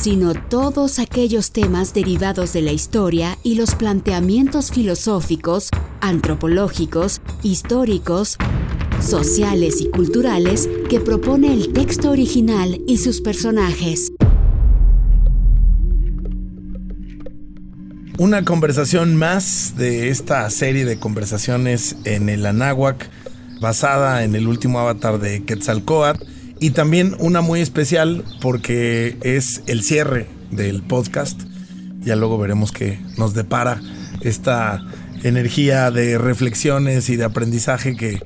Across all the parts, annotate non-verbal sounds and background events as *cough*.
sino todos aquellos temas derivados de la historia y los planteamientos filosóficos, antropológicos, históricos, sociales y culturales que propone el texto original y sus personajes. Una conversación más de esta serie de conversaciones en el Anáhuac, basada en el último avatar de Quetzalcoatl, y también una muy especial porque es el cierre del podcast. Ya luego veremos qué nos depara esta energía de reflexiones y de aprendizaje que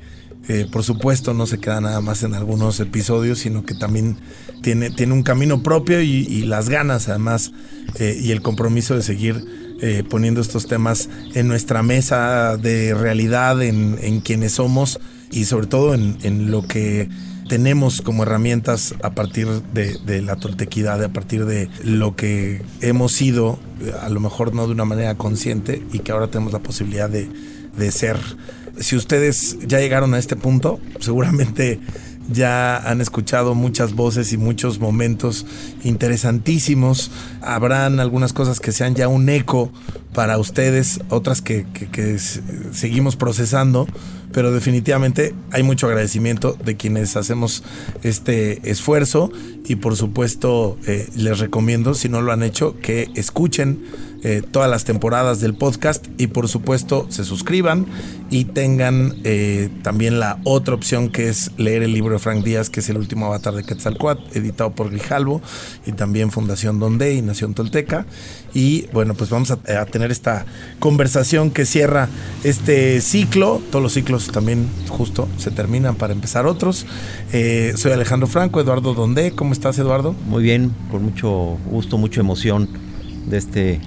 eh, por supuesto no se queda nada más en algunos episodios, sino que también tiene, tiene un camino propio y, las ganas además eh, y el compromiso de seguir eh, poniendo estos temas en nuestra mesa de realidad, en, en quienes somos y sobre todo en, en lo que tenemos como herramientas a partir de, la toltequidad, a partir de lo que hemos sido, a lo mejor no de una manera consciente y que ahora tenemos la posibilidad de, de ser. Si ustedes ya llegaron a este punto, seguramente ya han escuchado muchas voces y muchos momentos interesantísimos. Habrán algunas cosas que sean ya un eco para ustedes, otras que, seguimos procesando, pero definitivamente hay mucho agradecimiento de quienes hacemos este esfuerzo y por supuesto eh, les recomiendo, si no lo han hecho, que escuchen eh, todas las temporadas del podcast y por supuesto se suscriban y tengan eh, también la otra opción que es leer el libro de Frank Díaz, que es el último avatar de Quetzalcoatl, editado por Grijalvo y también Fundación Donde y Nación Tolteca. Y bueno, pues vamos a, tener esta conversación que cierra este ciclo. Todos los ciclos también justo se terminan para empezar otros. Eh, soy Alejandro Franco, Eduardo Donde. ¿Cómo estás, Eduardo? Muy bien, con mucho gusto, mucha emoción de este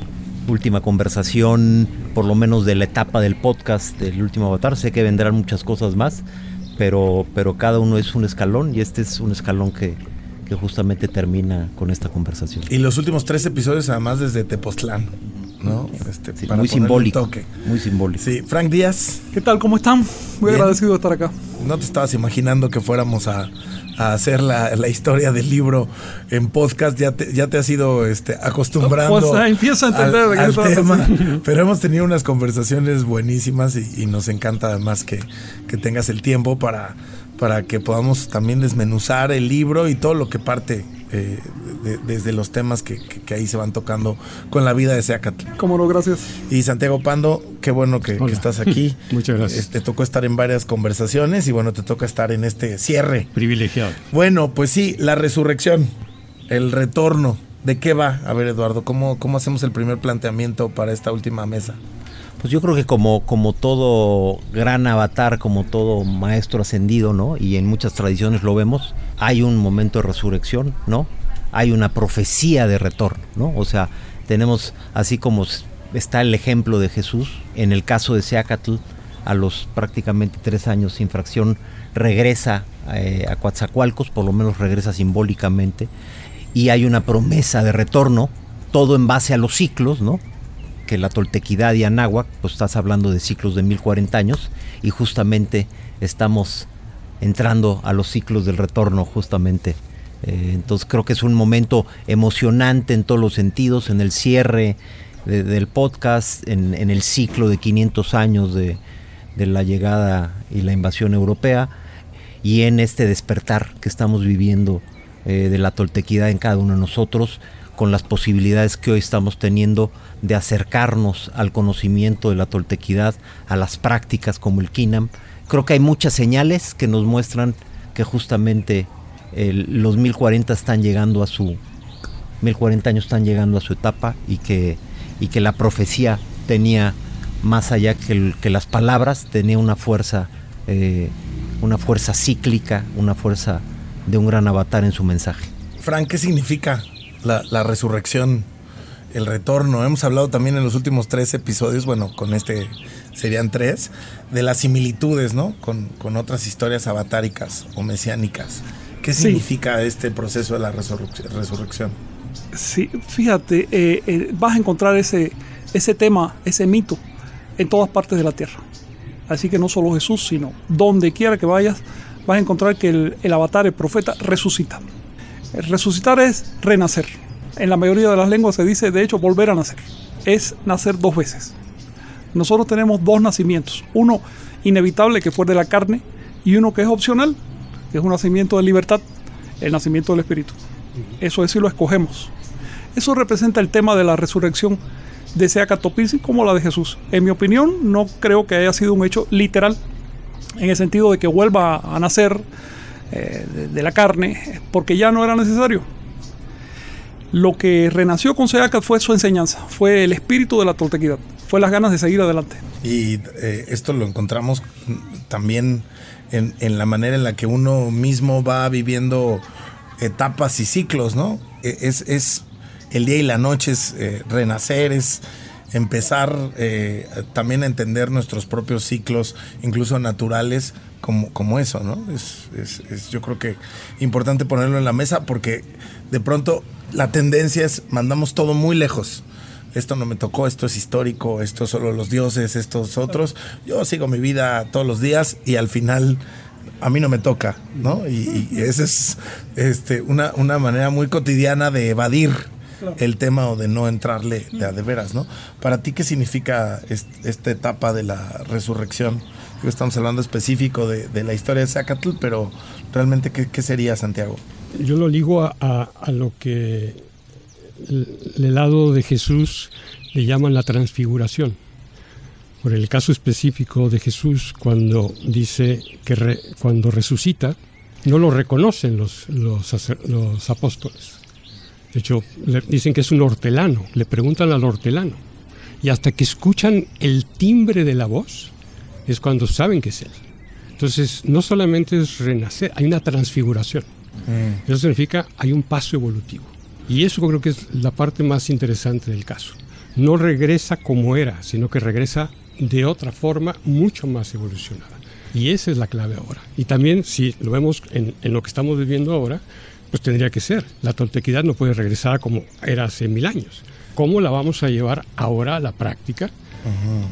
última conversación, por lo menos de la etapa del podcast del último avatar. Sé que vendrán muchas cosas más, pero, pero cada uno es un escalón y este es un escalón que, que justamente termina con esta conversación. Y los últimos tres episodios además desde Tepoztlán. ¿No? Este, muy simbólico. Muy simbólico. Sí, Frank Díaz. ¿Qué tal? ¿Cómo están? Muy agradecido de estar acá. No te estabas imaginando que fuéramos a, a hacer la, la, historia del libro en podcast, ya te, ya te has ido este, acostumbrando. Pues a entender al, tema. Pero hemos tenido unas conversaciones buenísimas y, y nos encanta además que, que, tengas el tiempo para, para que podamos también desmenuzar el libro y todo lo que parte eh, desde los temas que, ahí se van tocando con la vida de Seacatl. Cómo no, gracias. Y Santiago Pando, qué bueno que, estás aquí. *laughs* Muchas gracias. te tocó estar en varias conversaciones y bueno, te toca estar en este cierre. Privilegiado. Bueno, pues sí, la resurrección, el retorno. ¿De qué va? A ver, Eduardo, ¿cómo, cómo hacemos el primer planteamiento para esta última mesa? Pues yo creo que como, como todo gran avatar, como todo maestro ascendido, ¿no? Y en muchas tradiciones lo vemos, hay un momento de resurrección, ¿no? Hay una profecía de retorno, ¿no? O sea, tenemos así como está el ejemplo de Jesús, en el caso de Seacatl, a los prácticamente tres años sin fracción, regresa eh, a Coatzacoalcos, por lo menos regresa simbólicamente, y hay una promesa de retorno, todo en base a los ciclos, ¿no? que la toltequidad y anáhuac, pues estás hablando de ciclos de 1040 años y justamente estamos entrando a los ciclos del retorno justamente. Eh, entonces creo que es un momento emocionante en todos los sentidos, en el cierre del podcast, en, el ciclo de 500 años de, la llegada y la invasión europea y en este despertar que estamos viviendo eh, de la toltequidad en cada uno de nosotros con las posibilidades que hoy estamos teniendo de acercarnos al conocimiento de la toltequidad, a las prácticas como el Kinam. Creo que hay muchas señales que nos muestran que justamente los 1040 están llegando a su 1040 años están llegando a su etapa y que y que la profecía tenía más allá que, que las palabras tenía una fuerza eh, una fuerza cíclica una fuerza de un gran avatar en su mensaje Frank qué significa la, la resurrección, el retorno. Hemos hablado también en los últimos tres episodios, bueno, con este serían tres, de las similitudes, ¿no? Con, con otras historias avatáricas o mesiánicas. ¿Qué Sí. significa este proceso de la resurrec- resurrección? Sí, fíjate, eh, eh, vas a encontrar ese, ese tema, ese mito, en todas partes de la tierra. Así que no solo Jesús, sino donde quiera que vayas, vas a encontrar que el, el avatar, el profeta, resucita. El resucitar es renacer. En la mayoría de las lenguas se dice, de hecho, volver a nacer. Es nacer dos veces. Nosotros tenemos dos nacimientos. Uno inevitable, que fue de la carne, y uno que es opcional, que es un nacimiento de libertad, el nacimiento del Espíritu. Eso es si lo escogemos. Eso representa el tema de la resurrección de Seacatopisi como la de Jesús. En mi opinión, no creo que haya sido un hecho literal, en el sentido de que vuelva a nacer eh, de, de la carne, porque ya no era necesario. Lo que renació con Seacat fue su enseñanza, fue el espíritu de la toltequidad, fue las ganas de seguir adelante. Y eh, esto lo encontramos también en, en la manera en la que uno mismo va viviendo etapas y ciclos, ¿no? E- Es, es el día y la noche, es eh, renacer, es empezar eh, también a entender nuestros propios ciclos, incluso naturales, como, como eso, ¿no? Es, es- es, yo creo que importante ponerlo en la mesa porque de pronto la tendencia es mandamos todo muy lejos esto no me tocó, esto es histórico, esto solo los dioses, estos otros. Yo sigo mi vida todos los días y al final a mí no me toca, ¿no? Y, y esa es este, una, una manera muy cotidiana de evadir el tema o de no entrarle de a de veras, ¿no? Para ti, ¿qué significa est- esta etapa de la resurrección? Estamos hablando específico de, de la historia de Zacatl, pero realmente, ¿qué, qué sería Santiago? Yo lo ligo a, a- a lo que el, el lado de Jesús le llaman la transfiguración. Por el caso específico de Jesús, cuando dice que re- cuando resucita, no lo reconocen los, los, apóstoles. De hecho, le dicen que es un hortelano, le preguntan al hortelano. Y hasta que escuchan el timbre de la voz, es cuando saben que es él. Entonces, no solamente es renacer, hay una transfiguración. Eso significa hay un paso evolutivo. Y eso creo que es la parte más interesante del caso. No regresa como era, sino que regresa de otra forma mucho más evolucionada. Y esa es la clave ahora. Y también, si lo vemos en, en lo que estamos viviendo ahora, pues tendría que ser. La toltequidad no puede regresar a como era hace mil años. ¿Cómo la vamos a llevar ahora a la práctica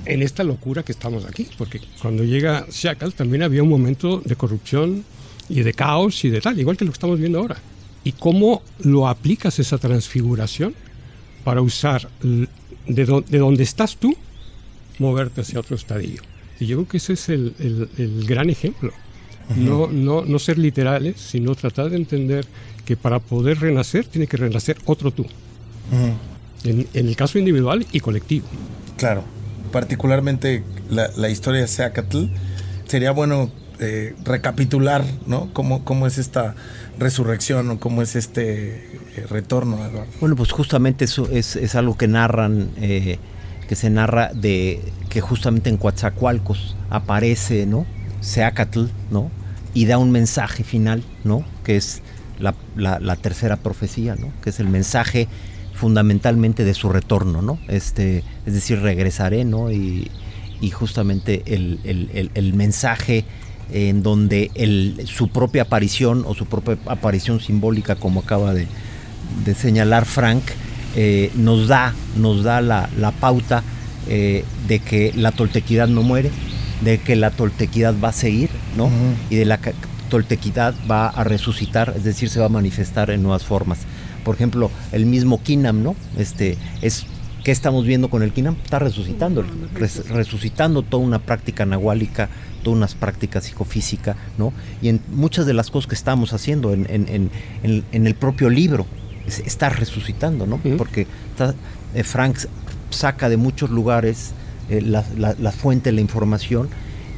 en esta locura que estamos aquí? Porque cuando llega Shackle también había un momento de corrupción y de caos y de tal, igual que lo que estamos viendo ahora. ¿Y cómo lo aplicas esa transfiguración para usar de, do- de donde estás tú, moverte hacia otro estadio? Y yo creo que ese es el, el- el gran ejemplo. no, no, no ser literales, sino tratar de entender que para poder renacer tiene que renacer otro tú. en, en el caso individual y colectivo. Claro, particularmente la, la historia de Seacatl, sería bueno eh, recapitular, ¿no? Cómo, cómo es esta resurrección o cómo es este eh, retorno, Eduardo. Bueno, pues justamente eso es, es algo que narran, eh, que se narra de que justamente en Coatzacoalcos aparece, ¿no? Seacatl, ¿no? Y da un mensaje final, ¿no? Que es la, la- tercera profecía, ¿no? Que es el mensaje fundamentalmente de su retorno, ¿no? Este, es decir, regresaré, ¿no? Y, y justamente el- el mensaje en donde el, su propia aparición o su propia aparición simbólica, como acaba de, de señalar Frank, eh, nos da, nos da la, la pauta eh, de que la toltequidad no muere, de que la toltequidad va a seguir. Y de la toltequidad va a resucitar, es decir, se va a manifestar en nuevas formas. Por ejemplo, el mismo Kinam, ¿no? Este es ¿Qué estamos viendo con el Kinam? Está resucitando, res- resucitando toda una práctica nahuálica, todas unas prácticas psicofísica, ¿no? Y en muchas de las cosas que estamos haciendo en, en- en- en- en el propio libro, es- está resucitando, ¿no? Porque está, eh, Frank saca de muchos lugares eh, la, la- la fuente la información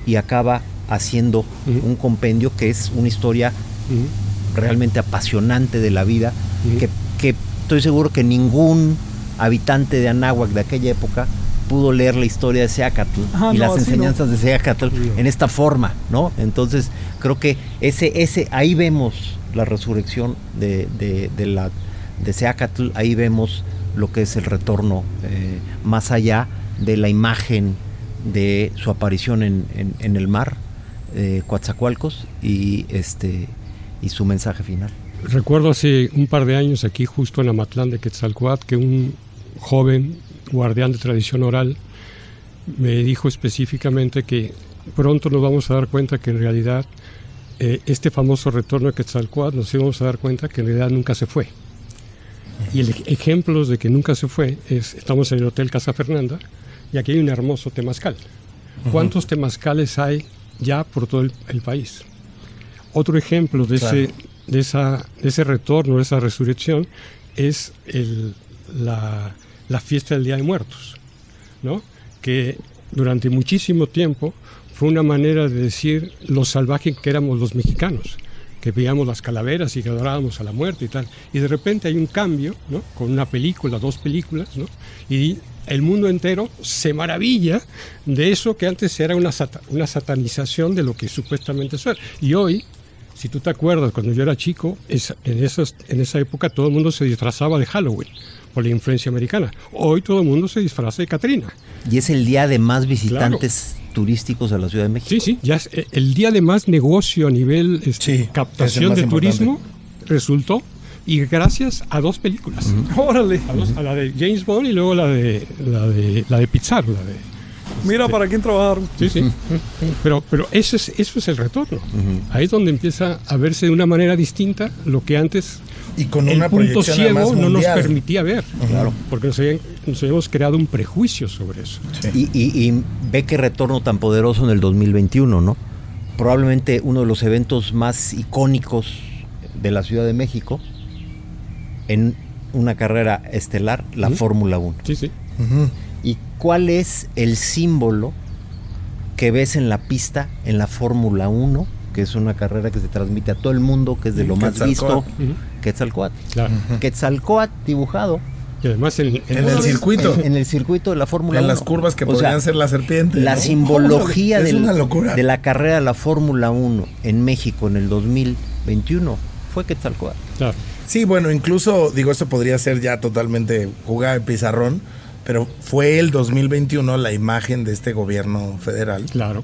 y acaba haciendo un compendio que es una historia realmente apasionante de la vida, que, que estoy seguro que ningún habitante de Anáhuac de aquella época pudo leer la historia de Seacatl Ajá, y no, las enseñanzas de Seacatl en esta forma, ¿no? Entonces creo que ese, ese, ahí vemos la resurrección de, de- de la, de Seacatl, ahí vemos lo que es el retorno eh, más allá de la imagen de su aparición en, en, el mar, eh, Coatzacoalcos, y, este, y su mensaje final. Recuerdo hace un par de años aquí justo en Amatlán de Quetzalcoatl que un joven guardián de tradición oral me dijo específicamente que pronto nos vamos a dar cuenta que en realidad eh, este famoso retorno de Quetzalcoatl nos íbamos a dar cuenta que en realidad nunca se fue. Y el ejemplo de que nunca se fue es, estamos en el Hotel Casa Fernanda y aquí hay un hermoso temazcal. ¿Cuántos temazcales hay ya por todo el, país? Otro ejemplo de, ese, de, esa, de ese retorno, de esa resurrección, es el, la, la fiesta del Día de Muertos, ¿no? que durante muchísimo tiempo fue una manera de decir lo salvaje que éramos los mexicanos, que veíamos las calaveras y que adorábamos a la muerte y tal. Y de repente hay un cambio, ¿no? Con una película, dos películas, ¿no? Y el mundo entero se maravilla de eso que antes era una, una satanización de lo que supuestamente es. Y hoy, si tú te acuerdas, cuando yo era chico, en, esos, en esa época todo el mundo se disfrazaba de Halloween por la influencia americana. Hoy todo el mundo se disfraza de Catrina. Y es el día de más visitantes turísticos a la Ciudad de México. Sí, sí, ya es eh, el día de más negocio a nivel este, captación de turismo resultó y gracias a dos películas. Órale. A, la de James Bond y luego la de la de la de Pixar, la de Mira este, para quién trabajaron. Sí, sí. Pero, pero eso, es, eso es el retorno. Ahí es donde empieza a verse de una manera distinta lo que antes y con el una punto ciego no nos permitía ver. Claro. Porque nos, habíamos creado un prejuicio sobre eso. Y, ve qué retorno tan poderoso en el 2021, ¿no? Probablemente uno de los eventos más icónicos de la Ciudad de México en una carrera estelar, la Fórmula 1. Sí, sí. ¿Y cuál es el símbolo que ves en la pista en la Fórmula 1? Que es una carrera que se transmite a todo el mundo, que es de lo más visto. Quetzalcoatl. Claro. Quetzalcoatl dibujado. Y además en, el circuito. En, el circuito de la Fórmula 1. En las curvas que podrían ser la serpiente. La simbología de la carrera de la Fórmula 1 en México en el 2021 fue Quetzalcoatl. Claro. Sí, bueno, incluso, digo, esto podría ser ya totalmente jugada de pizarrón, pero fue el 2021 la imagen de este gobierno federal. Claro.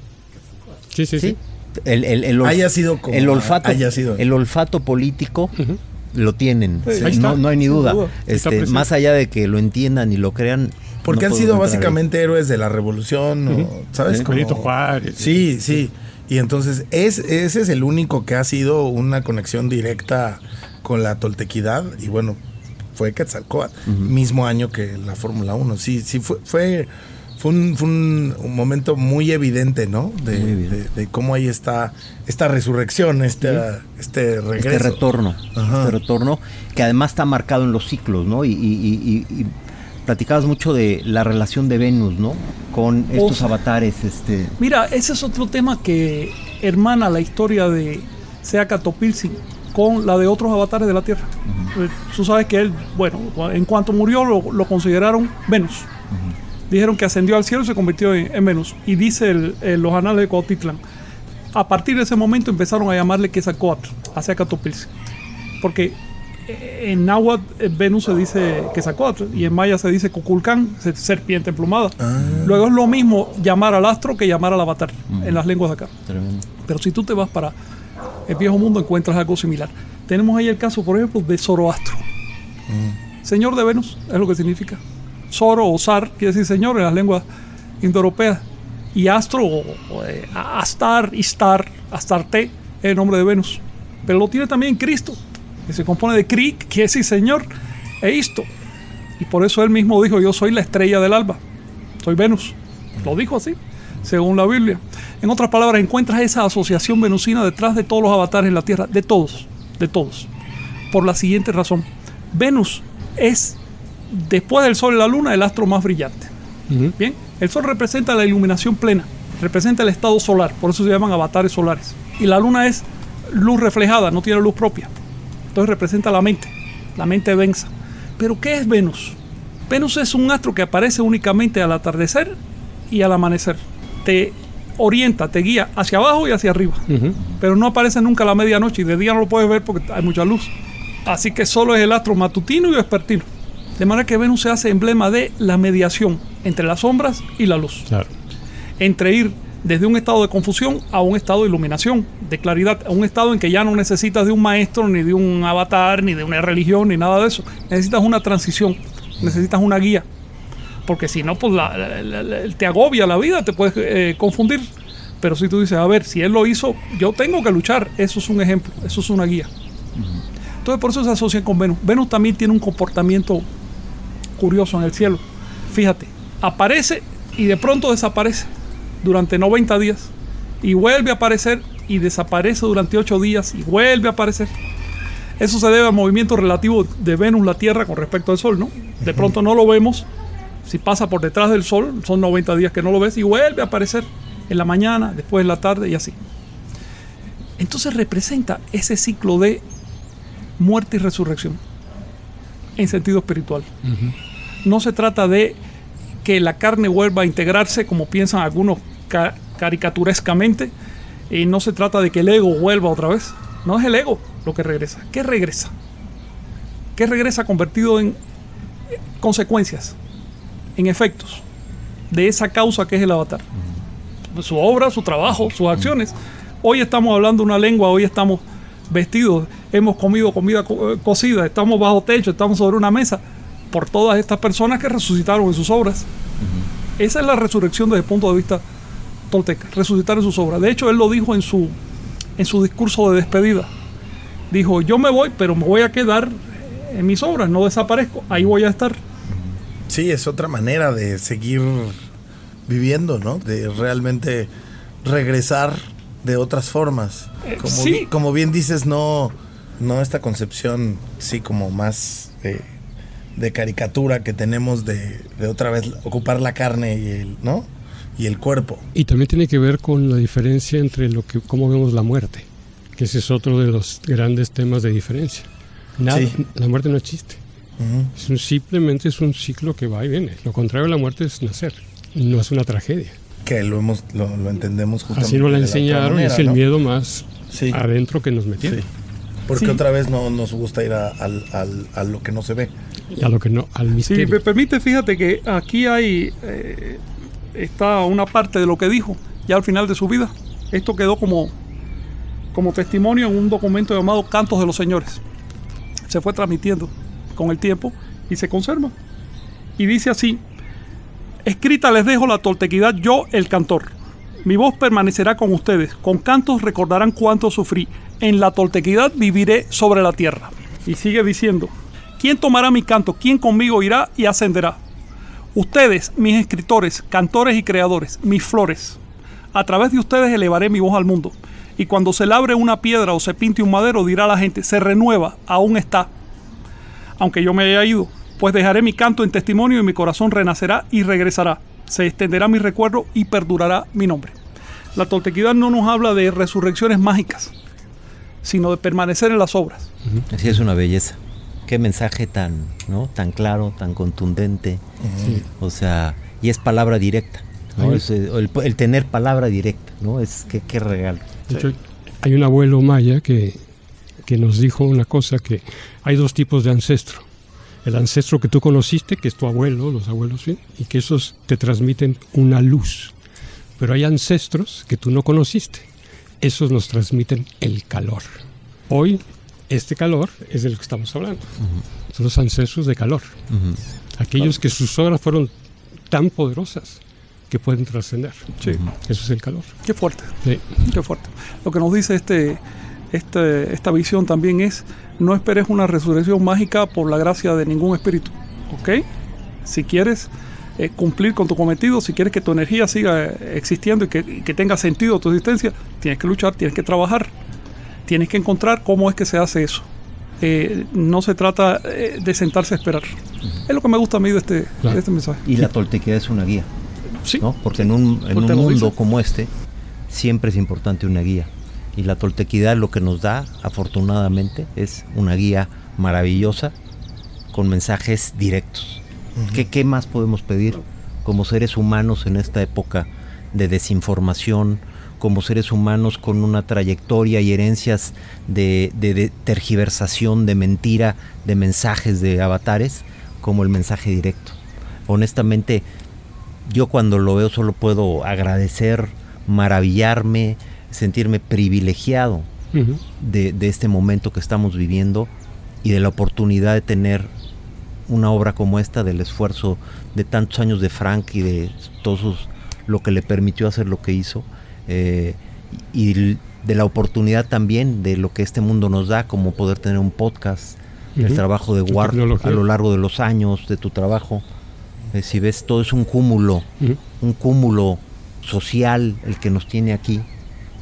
Sí, sí, sí. El, el, haya sido como el olfato, haya sido. El olfato político lo tienen. no, hay ni duda. Este, más allá de que lo entiendan y lo crean. Porque han sido básicamente héroes de la revolución, ¿sabes? Juárez. Sí, sí. Y entonces es, ese es el único que ha sido una conexión directa con la toltequidad y bueno, fue Quetzalcóatl, mismo año que la Fórmula 1. Sí, sí, fue, fue, fue, un, momento muy evidente, ¿no? De, cómo ahí está esta resurrección, este, este regreso. Este retorno, este retorno, que además está marcado en los ciclos, ¿no? Y, y, platicabas mucho de la relación de Venus, ¿no? Con estos avatares. Este... Mira, ese es otro tema que hermana la historia de Seaca Topilsi con la de otros avatares de la Tierra. Eh, tú sabes que él, bueno, en cuanto murió lo, consideraron Venus. Dijeron que ascendió al cielo y se convirtió en, Venus. Y dice los anales de Cotitlán. A partir de ese momento empezaron a llamarle Quetzalcoatl, hacia Catopilce. Porque eh, en náhuatl eh, Venus se dice Quetzalcoatl y en maya se dice Cuculcán, serpiente emplumada. Ah. Luego es lo mismo llamar al astro que llamar al avatar en las lenguas de acá. Pero si tú te vas para el viejo mundo encuentras algo similar. Tenemos ahí el caso, por ejemplo, de Zoroastro. Mm. Señor de Venus, es lo que significa. Zoro o Zar quiere decir señor en las lenguas indoeuropeas. Y Astro, o, eh, Astar, Istar, Astarte, es el nombre de Venus. Pero lo tiene también Cristo, que se compone de Kri, que quiere decir señor, e Isto. Y por eso él mismo dijo, yo soy la estrella del alba, soy Venus. Lo dijo así, según la Biblia. En otras palabras, encuentras esa asociación venusina detrás de todos los avatares en la Tierra, de todos, de todos. Por la siguiente razón. Venus es, después del Sol y la Luna, el astro más brillante. Bien, el Sol representa la iluminación plena, representa el estado solar, por eso se llaman avatares solares. Y la Luna es luz reflejada, no tiene luz propia. Entonces representa la mente, la mente densa. Pero ¿qué es Venus? Venus es un astro que aparece únicamente al atardecer y al amanecer. Te orienta, te guía hacia abajo y hacia arriba. Pero no aparece nunca a la medianoche y de día no lo puedes ver porque hay mucha luz. Así que solo es el astro matutino y vespertino. De manera que Venus se hace emblema de la mediación entre las sombras y la luz. Claro. Entre ir desde un estado de confusión a un estado de iluminación, de claridad, a un estado en que ya no necesitas de un maestro, ni de un avatar, ni de una religión, ni nada de eso. Necesitas una transición, necesitas una guía. Porque si no, pues la- la- la- te agobia la vida, te puedes eh, confundir. Pero si tú dices, a ver, si él lo hizo, yo tengo que luchar, eso es un ejemplo, eso es una guía. Entonces por eso se asocia con Venus. Venus también tiene un comportamiento curioso en el cielo. Fíjate, aparece y de pronto desaparece durante 90 días y vuelve a aparecer y desaparece durante 8 días y vuelve a aparecer. Eso se debe al movimiento relativo de Venus, la Tierra, con respecto al Sol, ¿no? De pronto no lo vemos. Si pasa por detrás del Sol, son 90 días que no lo ves y vuelve a aparecer en la mañana, después en la tarde y así. Entonces representa ese ciclo de muerte y resurrección en sentido espiritual. No se trata de que la carne vuelva a integrarse como piensan algunos ca- caricaturescamente y no se trata de que el ego vuelva otra vez. No es el ego lo que regresa. ¿Qué regresa? ¿Qué regresa convertido en eh, consecuencias, en efectos de esa causa que es el avatar? Su obra, su trabajo, sus acciones. Hoy estamos hablando una lengua, hoy estamos vestidos, hemos comido comida co- eh, cocida, estamos bajo techo, estamos sobre una mesa, por todas estas personas que resucitaron en sus obras. Esa es la resurrección desde el punto de vista tolteca, resucitar en sus obras. De hecho, él lo dijo en su, en su discurso de despedida. Dijo, yo me voy, pero me voy a quedar en mis obras, no desaparezco, ahí voy a estar. Sí, es otra manera de seguir viviendo, ¿no? De realmente regresar de otras formas. Eh, Como, sí. como bien dices, no, no esta concepción, sí, como más de caricatura que tenemos de, de otra vez ocupar la carne y el, ¿no? Y el cuerpo. Y también tiene que ver con la diferencia entre lo que cómo vemos la muerte, que ese es otro de los grandes temas de diferencia. Nada, Sí. La muerte no existe. Ujú. Es un- simplemente es un ciclo que va y viene. Lo contrario de la muerte es nacer. No es una tragedia. Que lo hemos, lo, lo entendemos justamente. Así nos la enseñaron y manera, es el ¿no? miedo más Sí. adentro que nos metieron. Sí. Porque Sí. otra vez no nos gusta ir a, al- al- a lo que no se ve. Y a lo que no, al Si misterio. me permite, fíjate que aquí hay eh, está una parte de lo que dijo ya al final de su vida. Esto quedó como, como testimonio en un documento llamado Cantos de los Señores. Se fue transmitiendo con el tiempo y se conserva. Y dice así, escrita les dejo la toltequidad yo, el cantor. Mi voz permanecerá con ustedes. Con cantos recordarán cuánto sufrí. En la toltequidad viviré sobre la tierra. Y sigue diciendo, ¿quién tomará mi canto? ¿Quién conmigo irá y ascenderá? Ustedes, mis escritores, cantores y creadores, mis flores. A través de ustedes elevaré mi voz al mundo. Y cuando se labre una piedra o se pinte un madero, dirá la gente, se renueva, aún está. Aunque yo me haya ido, pues dejaré mi canto en testimonio y mi corazón renacerá y regresará. Se extenderá mi recuerdo y perdurará mi nombre. La toltequidad no nos habla de resurrecciones mágicas, sino de permanecer en las obras. Así es una belleza. Qué mensaje tan, ¿no? Tan claro, tan contundente. O sea, y es palabra directa. ¿no? Es, eh, el, el tener palabra directa, ¿no? Es que qué regalo. De hecho, hay un abuelo maya que, que nos dijo una cosa, que hay dos tipos de ancestro. El ancestro que tú conociste, que es tu abuelo, los abuelos, ¿sí? y que esos te transmiten una luz. Pero hay ancestros que tú no conociste. Esos nos transmiten el calor. Hoy, este calor es del que estamos hablando. Son los ancestros de calor. Aquellos que sus obras fueron tan poderosas que pueden trascender. Sí. Eso es el calor. Qué fuerte. Sí. Qué fuerte. Lo que nos dice este, este, esta visión también es, no esperes una resurrección mágica por la gracia de ningún espíritu. ¿Ok? Si quieres eh, cumplir con tu cometido, si quieres que tu energía siga existiendo y que, y que tenga sentido tu existencia, tienes que luchar, tienes que trabajar, tienes que encontrar cómo es que se hace eso. Eh, no se trata eh, de sentarse a esperar. Es lo que me gusta a mí de este, Claro. de este mensaje. Y la toltequidad es una guía, Sí. ¿no? Porque en un, en un mundo dice. como este, siempre es importante una guía. Y la toltequidad lo que nos da, afortunadamente, es una guía maravillosa con mensajes directos. ¿Qué, ¿Qué más podemos pedir como seres humanos en esta época de desinformación, como seres humanos con una trayectoria y herencias de, de tergiversación, de mentira, de mensajes de avatares, como el mensaje directo. Honestamente, yo cuando lo veo solo puedo agradecer, maravillarme, sentirme privilegiado de, este momento que estamos viviendo y de la oportunidad de tener una obra como esta, del esfuerzo de tantos años de Frank y de todos lo que le permitió hacer lo que hizo, eh, y de la oportunidad también de lo que este mundo nos da, como poder tener un podcast, el trabajo de Ward a lo largo de los años de tu trabajo. Eh, si ves, todo es un cúmulo, un cúmulo social el que nos tiene aquí,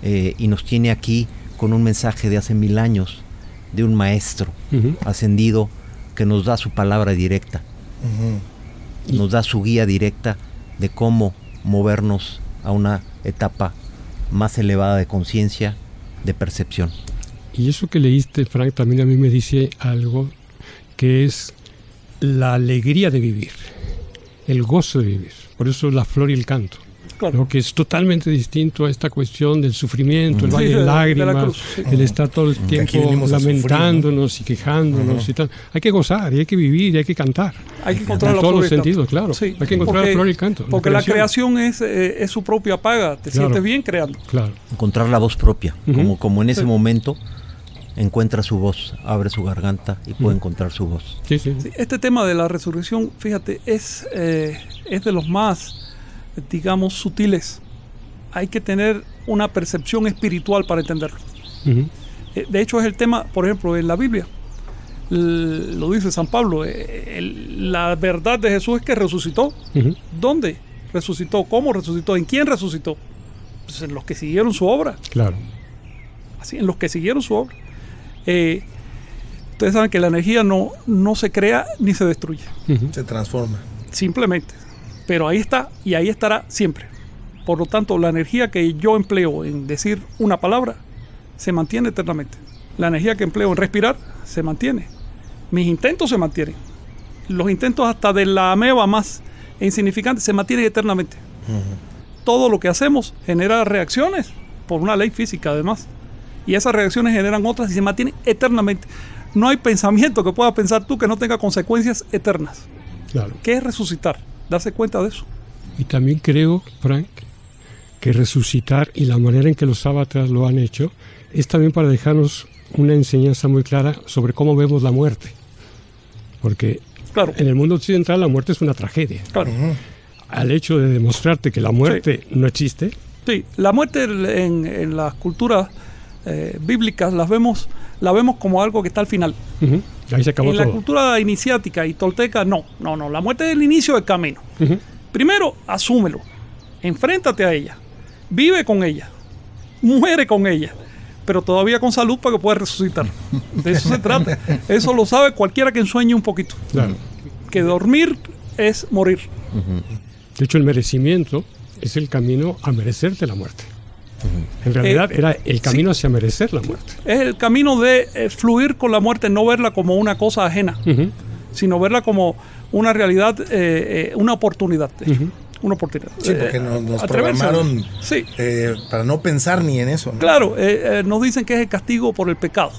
eh, y nos tiene aquí con un mensaje de hace mil años, de un maestro ascendido que nos da su palabra directa, nos da su guía directa de cómo movernos a una etapa más elevada de conciencia, de percepción. Y eso que leíste, Frank, también a mí me dice algo que es la alegría de vivir, el gozo de vivir. Por eso la flor y el canto que es totalmente distinto a esta cuestión del sufrimiento, el valle de, lágrimas, el estar todo el tiempo lamentándonos y quejándonos y tal. Hay que gozar y hay que vivir y hay que cantar. Hay que encontrar en todos los sentidos, claro. hay que encontrar la flor y el canto. Porque la creación, es, eh, es, su propia paga, te sientes bien creando. Claro. Encontrar la voz propia, como, como en ese momento encuentra su voz, abre su garganta y puede encontrar su voz. Sí, sí. este tema de la resurrección, fíjate, es, eh, es de los más digamos, sutiles. Hay que tener una percepción espiritual para entenderlo. Eh, de hecho, es el tema, por ejemplo, en la Biblia. Lo dice San Pablo, eh, la verdad de Jesús es que resucitó. ¿Dónde resucitó? ¿Cómo resucitó? ¿En quién resucitó? Pues en los que siguieron su obra. Claro. Así, en los que siguieron su obra. Eh, ustedes saben que la energía no, no se crea ni se destruye. Se transforma. Simplemente pero ahí está y ahí estará siempre. Por lo tanto, la energía que yo empleo en decir una palabra se mantiene eternamente. La energía que empleo en respirar se mantiene. Mis intentos se mantienen. Los intentos hasta de la ameba más insignificante se mantienen eternamente. Todo lo que hacemos genera reacciones por una ley física además. Y esas reacciones generan otras y se mantienen eternamente. No hay pensamiento que puedas pensar tú que no tenga consecuencias eternas. Claro. ¿Qué es resucitar? Darse cuenta de eso. Y también creo, Frank, que resucitar y la manera en que los avatars lo han hecho es también para dejarnos una enseñanza muy clara sobre cómo vemos la muerte. Porque claro. en el mundo occidental la muerte es una tragedia. Claro. Al hecho de demostrarte que la muerte no existe. Sí, la muerte en, las culturas eh, bíblicas las vemos, la vemos como algo que está al final en la cultura iniciática y tolteca, no, no, no. La muerte es el inicio del camino. Primero, asúmelo. Enfréntate a ella. Vive con ella. Muere con ella. Pero todavía con salud para que puedas resucitar. De eso se trata. *laughs* Eso lo sabe cualquiera que ensueñe un poquito. Que dormir es morir. De hecho, el merecimiento es el camino a merecerte la muerte. En realidad eh, era el camino hacia merecer la muerte. Es el camino de eh, fluir con la muerte, no verla como una cosa ajena, sino verla como una realidad, eh, una oportunidad. Una oportunidad. Sí, porque nos, programaron para no pensar ni en eso. Claro, nos dicen que es el castigo por el pecado.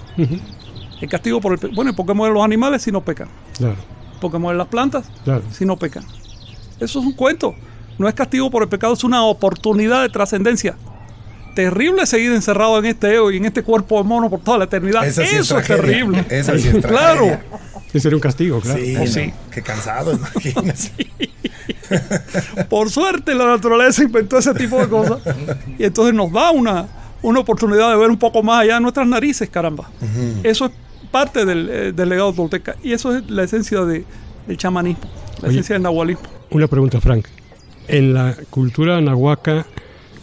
El castigo por el Bueno, ¿por qué mueren los animales si no pecan? Claro. ¿Por qué mueren las plantas si no pecan? Eso es un cuento. No es castigo por el pecado, es una oportunidad de trascendencia terrible seguir encerrado en este ego y en este cuerpo de mono por toda la eternidad. Eso es, terrible. Eso sí es claro. Ese era un castigo, claro. Sí, sí. Qué cansado, imagínate. *laughs* Por suerte la naturaleza inventó ese tipo de cosas. *laughs* Y entonces nos da una, una oportunidad de ver un poco más allá de nuestras narices, caramba. Eso es parte del, eh, del, legado tolteca. Y eso es la esencia de, del chamanismo, la esencia del nahualismo. Una pregunta, Frank. En la cultura nahuaca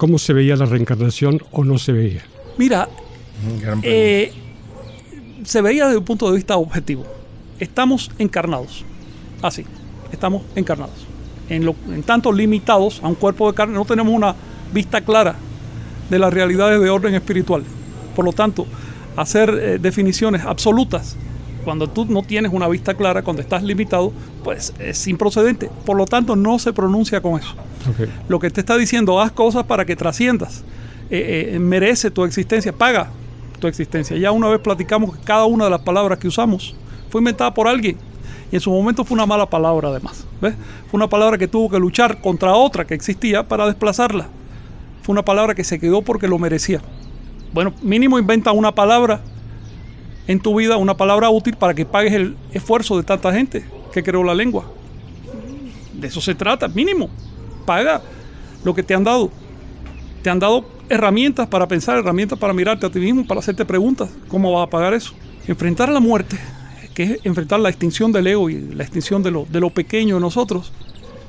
¿Cómo se veía la reencarnación o no se veía? Mira, eh, se veía desde un punto de vista objetivo. Estamos encarnados. Así, estamos encarnados. En, lo, en tanto limitados a un cuerpo de carne, no tenemos una vista clara de las realidades de orden espiritual. Por lo tanto, hacer eh, definiciones absolutas cuando tú no tienes una vista clara, cuando estás limitado, pues es improcedente. Por lo tanto, no se pronuncia con eso. Lo que te está diciendo, haz cosas para que trasciendas. eh, eh, merece tu existencia, paga tu existencia. Ya una vez platicamos que cada una de las palabras que usamos fue inventada por alguien. Y en su momento fue una mala palabra además. ¿ves? Fue una palabra que tuvo que luchar contra otra que existía para desplazarla. Fue una palabra que se quedó porque lo merecía. Bueno, mínimo inventa una palabra en tu vida, una palabra útil para que pagues el esfuerzo de tanta gente que creó la lengua. De eso se trata, mínimo. Paga lo que te han dado. Te han dado herramientas para pensar, herramientas para mirarte a ti mismo, para hacerte preguntas. ¿Cómo vas a pagar eso? Enfrentar la muerte, que es enfrentar la extinción del ego y la extinción de lo, de lo pequeño de nosotros,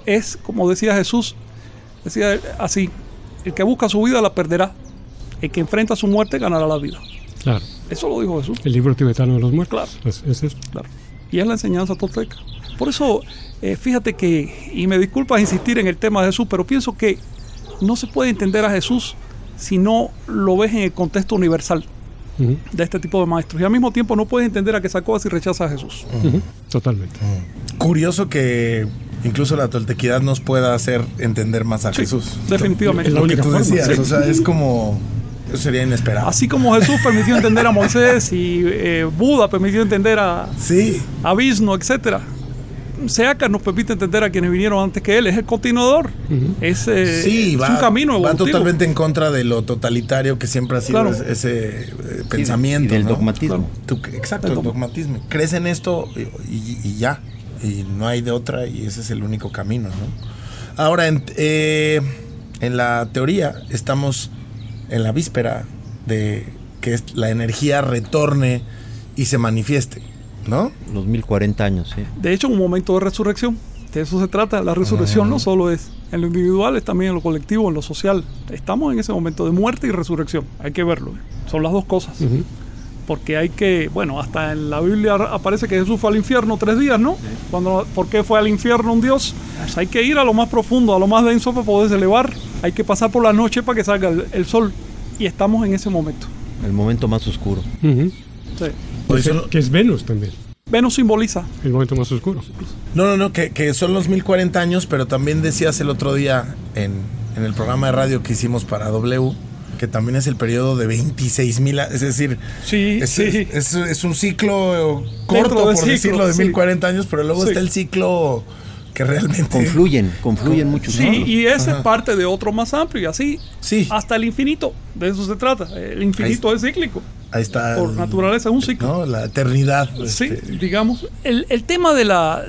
es, como decía Jesús, decía así, el que busca su vida la perderá, el que enfrenta su muerte ganará la vida. Claro. Eso lo dijo Jesús. El libro tibetano de los muertos. Claro. Es, es eso. Claro. Y es la enseñanza tolteca. Por eso, eh, fíjate que, y me disculpas insistir en el tema de Jesús, pero pienso que no se puede entender a Jesús si no lo ves en el contexto universal Ujú, de este tipo de maestros. Y al mismo tiempo no puedes entender a que sacó si rechaza a Jesús. ujú, Totalmente. Curioso que incluso la toltequidad nos pueda hacer entender más a Sí, Jesús. definitivamente. La Lo que tú decías, sí. o sea, es como... Eso sería inesperado. Así como Jesús permitió entender a Moisés y eh, Buda permitió entender a, Sí, a Vishnu, etc. Seaca nos permite entender a quienes vinieron antes que él. Es el continuador. Es, eh, sí, es va, un camino va evolutivo. totalmente en contra de lo totalitario que siempre ha sido Claro. ese, ese, eh, pensamiento. Y del ¿no? dogmatismo. Tú- exacto, El el dogma. dogmatismo. Crees en esto y, y- y ya. Y no hay de otra y ese es el único camino, ¿no? Ahora, en, eh, en la teoría estamos en la víspera de que la energía retorne y se manifieste, ¿no? Los 1040 años, sí. De hecho, un momento de resurrección. De eso se trata. La resurrección Ah. no solo es en lo individual, es también en lo colectivo, en lo social. Estamos en ese momento de muerte y resurrección. Hay que verlo. ¿eh? Son las dos cosas. Ujú. Porque hay que, bueno, hasta en la Biblia aparece que Jesús fue al infierno tres días, ¿no? Cuando, ¿Por qué fue al infierno un Dios? Pues hay que ir a lo más profundo, a lo más denso para poderse elevar. Hay que pasar por la noche para que salga el, el sol. Y estamos en ese momento. El momento más oscuro. Sí. Que- es Venus también, Venus simboliza. el momento más oscuro. No, no, no, que, que son los 1040 años, pero también decías el otro día en, en el programa de radio que hicimos para W, que también es el periodo de 26 mil, es decir, Sí, es, sí. es- es un ciclo corto, por ciclo, decirlo, de sí. 1040 años, pero luego Sí. está el ciclo que realmente... Confluyen, confluyen mucho. Sí, y ese es parte de otro más amplio y así Sí, hasta el infinito. De eso se trata. El infinito es cíclico. ahí está. Por el- naturaleza es un ciclo. ¿no? La eternidad. Sí, este, digamos. El, el tema de, la,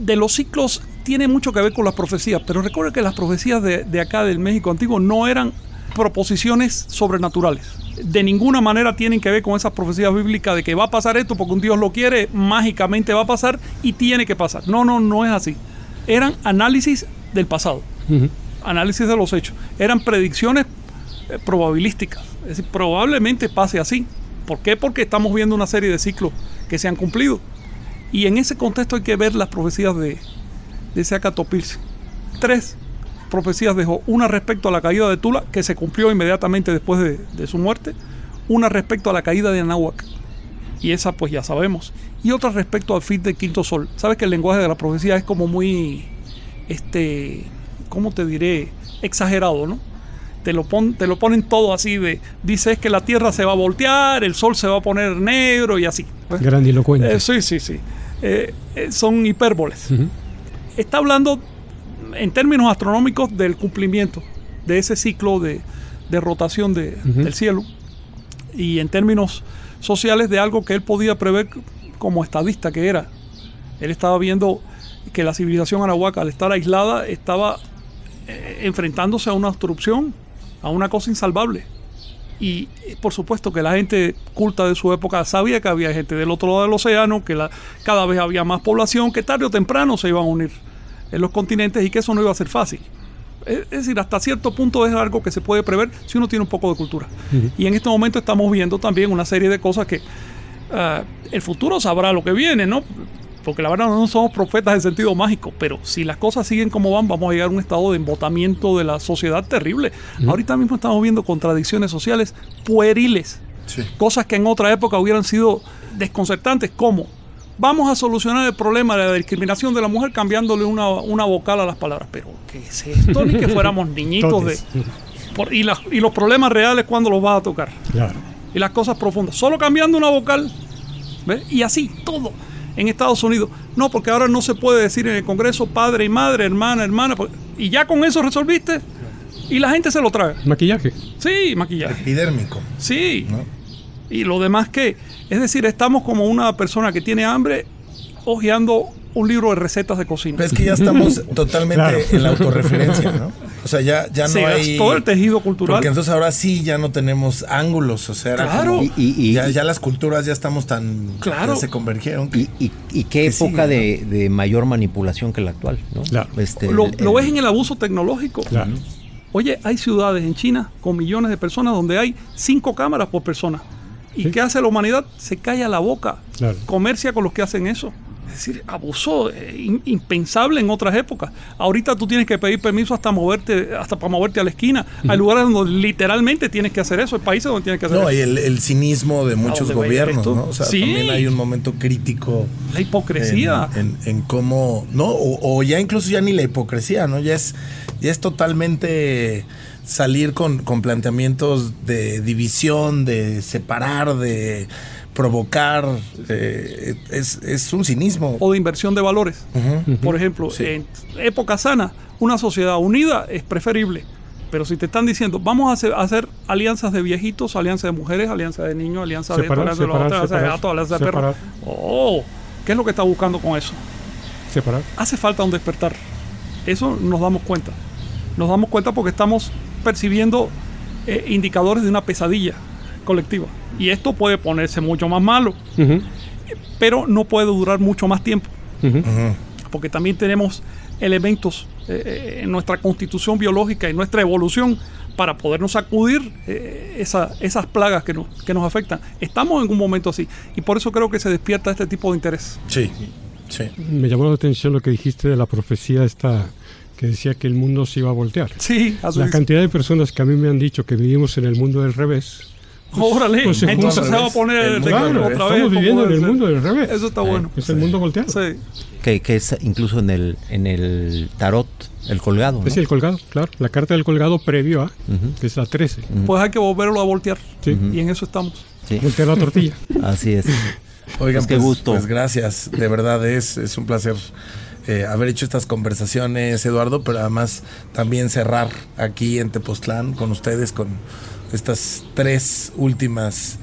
de los ciclos tiene mucho que ver con las profecías, pero recuerda que las profecías de, de acá del México antiguo no eran proposiciones sobrenaturales. De ninguna manera tienen que ver con esas profecías bíblicas de que va a pasar esto porque un Dios lo quiere, mágicamente va a pasar y tiene que pasar. No, no, no es así. Eran análisis del pasado análisis de los hechos. Eran predicciones eh, probabilísticas. Es decir, probablemente pase así. ¿Por qué? Porque estamos viendo una serie de ciclos que se han cumplido. Y en ese contexto hay que ver las profecías de, de Seacatopilsi. Tres profecías dejó. Una respecto a la caída de Tula, que se cumplió inmediatamente después de, de su muerte. Una respecto a la caída de Anáhuac. Y esa pues ya sabemos. Y otra respecto al fin del quinto sol. Sabes que el lenguaje de la profecía es como muy, este, ¿cómo te diré? Exagerado, ¿no? Te lo, pon- te lo ponen todo así de, dices que la tierra se va a voltear, el sol se va a poner negro y así. Grandilocuente. Eh, sí, sí, sí. Eh, eh, son hipérboles. Está hablando en términos astronómicos del cumplimiento de ese ciclo de, de rotación de- del cielo y en términos sociales de algo que él podía prever como estadista que era. Él estaba viendo que la civilización anahuaca al estar aislada estaba eh, enfrentándose a una obstrucción, a una cosa insalvable. Y eh, por supuesto que la gente culta de su época sabía que había gente del otro lado del océano, que la, cada vez había más población, que tarde o temprano se iban a unir en los continentes y que eso no iba a ser fácil. Es decir, hasta cierto punto es algo que se puede prever si uno tiene un poco de cultura. Y en este momento estamos viendo también una serie de cosas que ah, el futuro sabrá lo que viene, ¿no? Porque la verdad no somos profetas en sentido mágico, pero si las cosas siguen como van, vamos a llegar a un estado de embotamiento de la sociedad terrible. Ahorita mismo estamos viendo contradicciones sociales pueriles, sí. cosas que en otra época hubieran sido desconcertantes, como vamos a solucionar el problema de la discriminación de la mujer cambiándole una, una vocal a las palabras. Pero, ¿qué es esto? Ni que fuéramos *laughs* niñitos de. Por- y, la- y los problemas reales cuando los vas a tocar. Claro. y las cosas profundas. Solo cambiando una vocal. ¿ves? Y así, todo. En Estados Unidos. No, porque ahora no se puede decir en el Congreso padre y madre, hermana, hermana. porque- Y ya con eso resolviste. Y la gente se lo traga. Maquillaje. Sí, maquillaje. Epidérmico. Sí. ¿no? Y lo demás que. Es decir, estamos como una persona que tiene hambre hojeando un libro de recetas de cocina. Pero es que ya estamos *laughs* totalmente Claro. en la autorreferencia, ¿no? O sea, ya, ya no se hay. gastó el tejido cultural. Porque entonces ahora sí ya no tenemos ángulos, o sea, Claro. como- Y- y- y- ya, ya las culturas ya estamos tan. Claro. ya se convergieron. que- Y, y- y qué Que época sigue, de, de mayor manipulación que la actual, ¿no? Claro. Este, lo, el- lo ves en el abuso tecnológico. Claro. Oye, hay ciudades en China con millones de personas donde hay cinco cámaras por persona. ¿Y Sí. qué hace la humanidad? Se calla la boca. Claro. Comercia con los que hacen eso. Es decir, abuso eh, in- impensable en otras épocas. Ahorita tú tienes que pedir permiso hasta moverte, hasta para moverte a la esquina. Hay lugares donde literalmente tienes que hacer eso. Hay países donde tienes que hacer No, y eso. el, el cinismo de muchos gobiernos? ¿no? O sea, Sí. también hay un momento crítico. La hipocresía. En, en- en cómo, ¿no? O, o ya incluso ya ni la hipocresía, ¿no? Ya es, ya es totalmente salir con, con planteamientos de división, de separar, de provocar. eh, es, es un cinismo. o de inversión de valores. Ujú. Por ejemplo, Sí. en época sana, una sociedad unida es preferible. Pero si te están diciendo, vamos a hacer, a hacer alianzas de viejitos, alianzas de mujeres, alianzas de niños, alianzas de esto, Separar, alianzas de separar, otro, alianzas de separar, gatos, alianzas de perros. separar. Oh, ¿qué es lo que está buscando con eso? Separar. Hace falta un despertar. Eso nos damos cuenta. Nos damos cuenta porque estamos percibiendo eh, indicadores de una pesadilla colectiva. Y esto puede ponerse mucho más malo, pero no puede durar mucho más tiempo. porque también tenemos elementos eh, eh, en nuestra constitución biológica y nuestra evolución para podernos sacudir eh, esa- esas plagas que nos, que nos afectan. Estamos en un momento así y por eso creo que se despierta este tipo de interés. Sí, sí. Me llamó la atención lo que dijiste de la profecía esta que decía que el mundo se iba a voltear. Sí, así La es. cantidad de personas que a mí me han dicho que vivimos en el mundo del revés. Órale, pues se entonces se va a poner el El mundo al otra revés. vez. Estamos viviendo en el ser. mundo del revés. Eso está bueno. Es el mundo volteado. Sí. que, que es incluso en el, en el tarot, el colgado. ¿no? Es el colgado, claro. La carta del colgado previo a, Ujú. que es la 13. Pues hay que volverlo a voltear. Sí. Y en eso estamos. Sí, Voltear la tortilla. *laughs* así es. Oigan, Pues qué pues, gusto. pues gracias. De verdad es, es un placer eh, haber hecho estas conversaciones, Eduardo, pero además también cerrar aquí en Tepoztlán con ustedes, con estas tres últimas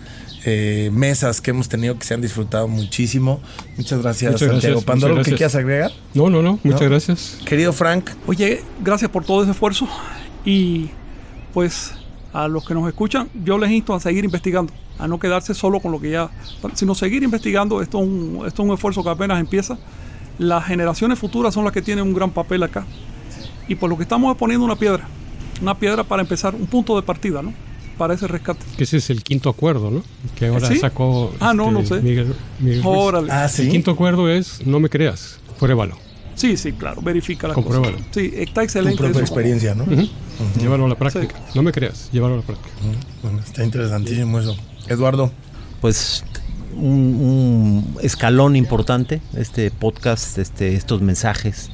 eh, mesas que hemos tenido que se han disfrutado muchísimo. Muchas gracias, Muchas Santiago gracias, Pandoro. muchas ¿Qué gracias. quieras agregar? No, no, no. Muchas ¿No? gracias. Querido Frank, Oye, gracias por todo ese esfuerzo y pues a los que nos escuchan, yo les insto a seguir investigando, a no quedarse solo con lo que ya, sino seguir investigando. Esto es un, esto es un esfuerzo que apenas empieza. Las generaciones futuras son las que tienen un gran papel acá. Y por lo que estamos es poniendo una piedra, una piedra para empezar, un punto de partida, ¿no? Para ese rescate. Que ese es el quinto acuerdo, ¿no? Que ahora ¿Sí? sacó. Ah, no, no sé. Miguel, Miguel. Órale. ah, El sí. quinto acuerdo es no me creas, pruébalo. Sí, sí, claro, verifica la cosa. Compruébalo. Sí, está Tu excelente. propia eso. experiencia, ¿no? Ujú. Llévalo a la práctica. No me creas, llévalo a la práctica. Bueno, está interesantísimo eso. Eduardo, Pues un, escalón importante, este podcast, este, estos mensajes.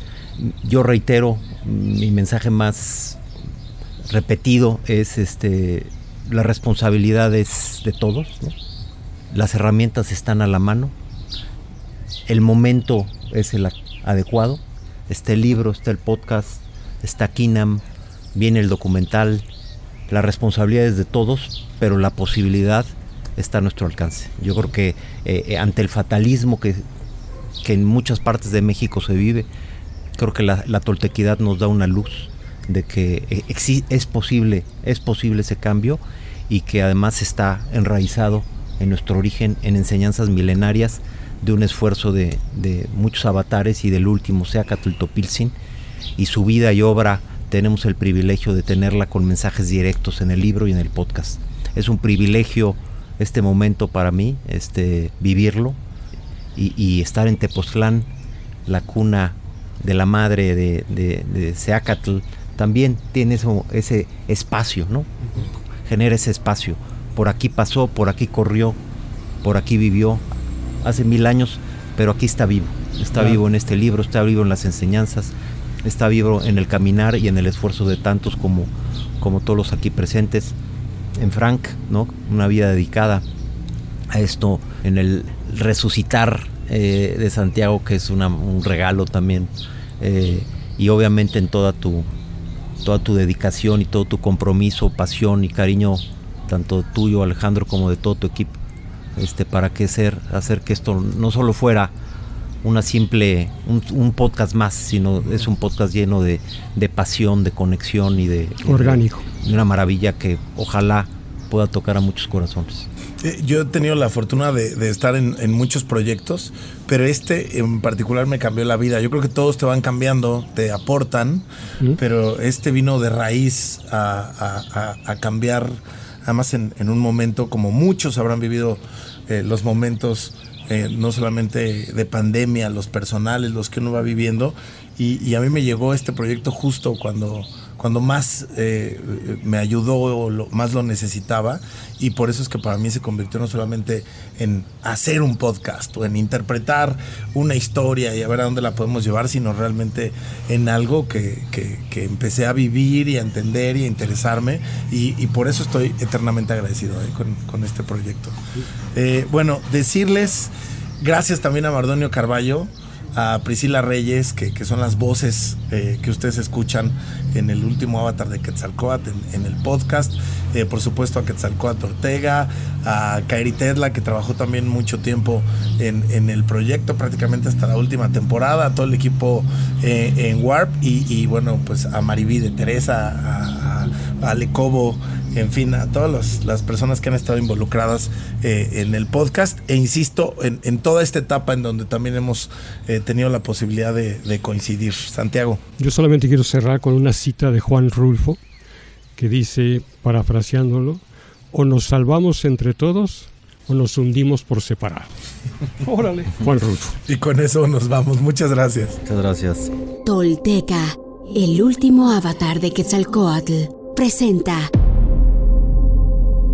Yo reitero, mi mensaje más repetido es este la responsabilidad es de todos, las herramientas están a la mano, el momento es el adecuado, está el libro, está el podcast, está Kinam, viene el documental, la responsabilidad es de todos, pero la posibilidad está a nuestro alcance. Yo creo que eh, eh, ante el fatalismo que, que en muchas partes de México se vive, creo que la, la toltequidad nos da una luz de que eh, es posible, es posible ese cambio y que además está enraizado en nuestro origen, en enseñanzas milenarias de un esfuerzo de, de muchos avatares y del último, Seacatl Topilzin, y su vida y obra tenemos el privilegio de tenerla con mensajes directos en el libro y en el podcast. Es un privilegio este momento para mí, este vivirlo y, y estar en Tepoztlán, la cuna de la madre de, de, de Seacatl, también tiene eso, ese espacio, ¿no? Genera ese espacio. Por aquí pasó, por aquí corrió, por aquí vivió, hace mil años, pero aquí está vivo. Está Claro. vivo en este libro, está vivo en las enseñanzas, está vivo en el caminar y en el esfuerzo de tantos como, como todos los aquí presentes, en Frank, ¿no? Una vida dedicada a esto, en el resucitar eh, de Santiago, que es un regalo también, eh, y obviamente en toda tu, toda tu dedicación y todo tu compromiso, pasión y cariño, tanto tuyo, Alejandro, como de todo tu equipo, este, para que ser, hacer que esto no solo fuera una simple, un, podcast más, sino es un podcast lleno de, pasión, de conexión y de... Orgánico. una maravilla que ojalá pueda tocar a muchos corazones. Eh, yo he tenido la fortuna de, estar en, muchos proyectos, pero este en particular me cambió la vida. Yo creo que todos te van cambiando, te aportan, pero este vino de raíz a, cambiar, además en, un momento como muchos habrán vivido eh, los momentos eh, no solamente de pandemia, los personales, los que uno va viviendo. Y, a mí me llegó este proyecto justo cuando, cuando más eh, me ayudó o lo, más lo necesitaba. Y por eso es que para mí se convirtió no solamente en hacer un podcast o en interpretar una historia y a ver a dónde la podemos llevar, sino realmente en algo que, que, empecé a vivir y a entender y a interesarme. Y, por eso estoy eternamente agradecido eh, con, con, este proyecto. bueno, decirles Gracias también a Mardonio Carballo, a Priscila Reyes, que, son las voces eh, que ustedes escuchan en el último avatar de Quetzalcoatl, en, el podcast. Eh, por supuesto a Quetzalcoatl Ortega, a Kairi Tedla, que trabajó también mucho tiempo en, el proyecto, prácticamente hasta la última temporada, a todo el equipo eh, en Warp y, bueno, pues a Mariví de Teresa, a, a, en fin, a todas las personas que han estado involucradas eh, en el podcast e insisto, en, toda esta etapa en donde también hemos eh, tenido la posibilidad de, coincidir. Santiago. Yo solamente quiero cerrar con una cita de Juan Rulfo que dice, parafraseándolo, o nos salvamos entre todos o nos hundimos por separado. *laughs* Órale. Juan Rulfo. Y con eso nos vamos. Muchas gracias. Muchas gracias. Tolteca, el último avatar de Quetzalcoatl, presenta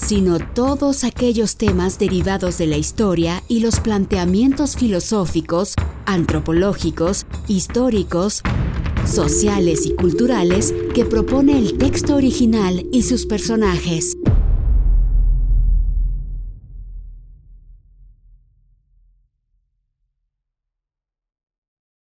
sino todos aquellos temas derivados de la historia y los planteamientos filosóficos, antropológicos, históricos, sociales y culturales que propone el texto original y sus personajes.